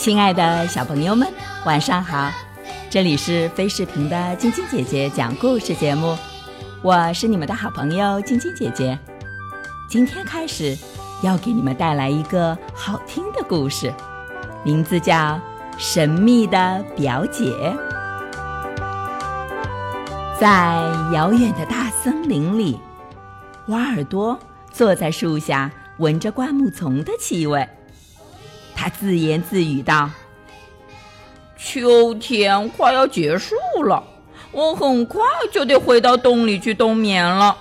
亲爱的小朋友们，晚上好！这里是飞视频的晶晶姐姐讲故事节目，我是你们的好朋友晶晶姐姐。今天开始要给你们带来一个好听的故事，名字叫《神秘的表姐》。在遥远的大森林里，瓦尔多坐在树下，闻着灌木丛的气味。他自言自语道：“秋天快要结束了，我很快就得回到洞里去冬眠了。”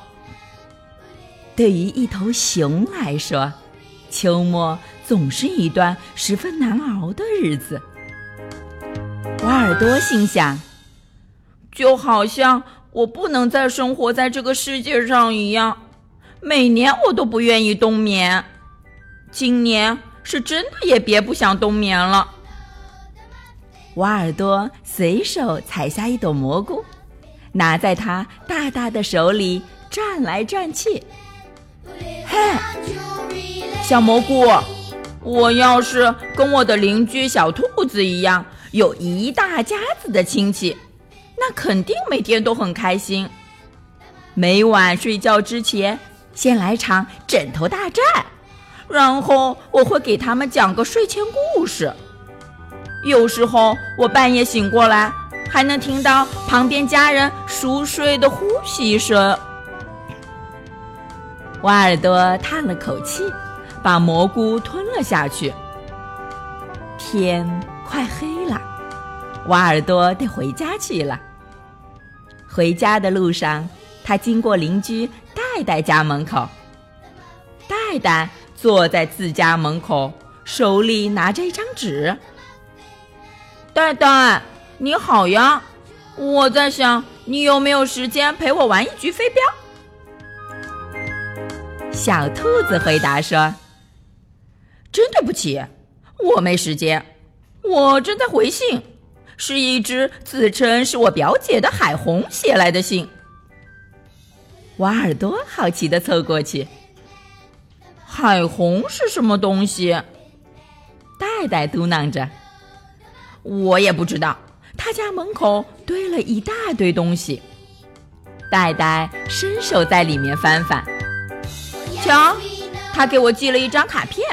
对于一头熊来说，秋末总是一段十分难熬的日子。瓦尔多心想：“就好像我不能再生活在这个世界上一样，每年我都不愿意冬眠，今年。”是真的也别不想冬眠了。瓦尔多随手采下一朵蘑菇，拿在他大大的手里转来转去。嘿，小蘑菇，我要是跟我的邻居小兔子一样，有一大家子的亲戚，那肯定每天都很开心。每晚睡觉之前，先来场枕头大战。然后我会给他们讲个睡前故事。有时候我半夜醒过来，还能听到旁边家人熟睡的呼吸声。瓦尔多叹了口气，把蘑菇吞了下去。天快黑了，瓦尔多得回家去了。回家的路上，他经过邻居戴戴家门口。戴戴。坐在自家门口，手里拿着一张纸。戴戴，你好呀！我在想，你有没有时间陪我玩一局飞镖？小兔子回答说：“真对不起，我没时间，我正在回信，是一只自称是我表姐的海虹写来的信。”瓦尔多好奇的凑过去。海虹是什么东西？戴戴嘟囔着：“我也不知道。”他家门口堆了一大堆东西。戴戴伸手在里面翻翻，瞧，他给我寄了一张卡片。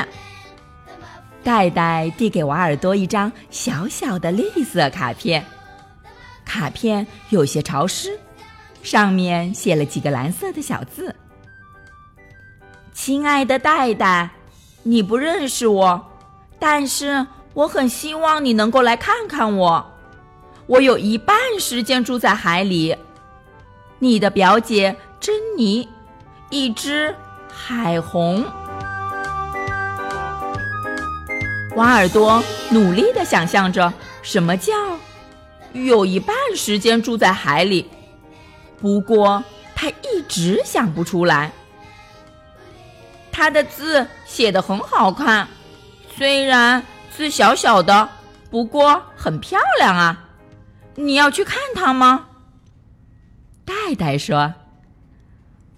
戴戴递给瓦尔多一张小小的绿色卡片，卡片有些潮湿，上面写了几个蓝色的小字。亲爱的戴戴，你不认识我，但是我很希望你能够来看看我。我有一半时间住在海里。你的表姐珍妮，一只海虹。瓦尔多努力的想象着什么叫有一半时间住在海里，不过他一直想不出来。他的字写得很好看，虽然字小小的，不过很漂亮啊！你要去看他吗？戴戴说：“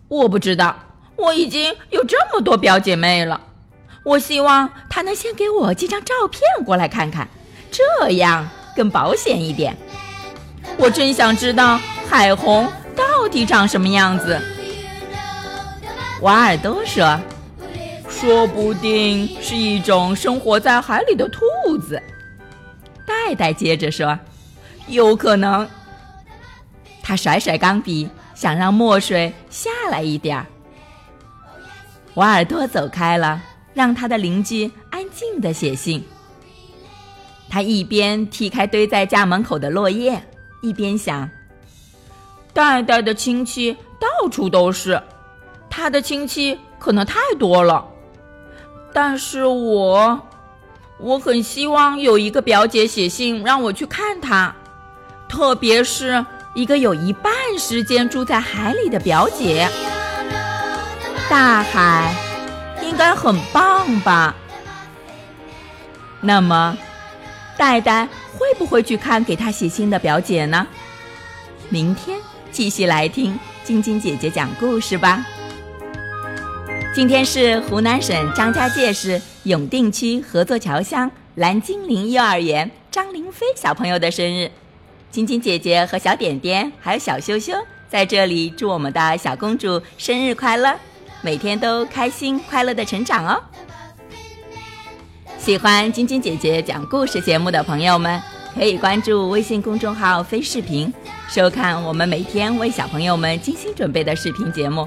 我不知道，我已经有这么多表姐妹了。我希望他能先给我寄张照片过来看看，这样更保险一点。我真想知道海虹到底长什么样子。”瓦尔多说。说不定是一种生活在海里的兔子。戴戴接着说：“有可能。”他甩甩钢笔，想让墨水下来一点儿。瓦尔多走开了，让他的邻居安静的写信。他一边踢开堆在家门口的落叶，一边想：“戴戴的亲戚到处都是，他的亲戚可能太多了。”但是我，我很希望有一个表姐写信让我去看她，特别是一个有一半时间住在海里的表姐。大海应该很棒吧？那么，戴戴会不会去看给她写信的表姐呢？明天继续来听晶晶姐姐讲故事吧。今天是湖南省张家界市永定区合作桥乡蓝精灵幼儿园张凌飞小朋友的生日。晶晶姐姐和小点点还有小羞羞在这里祝我们的小公主生日快乐，每天都开心快乐的成长哦。喜欢晶晶姐姐讲故事节目的朋友们，可以关注微信公众号“飞视频”，收看我们每天为小朋友们精心准备的视频节目。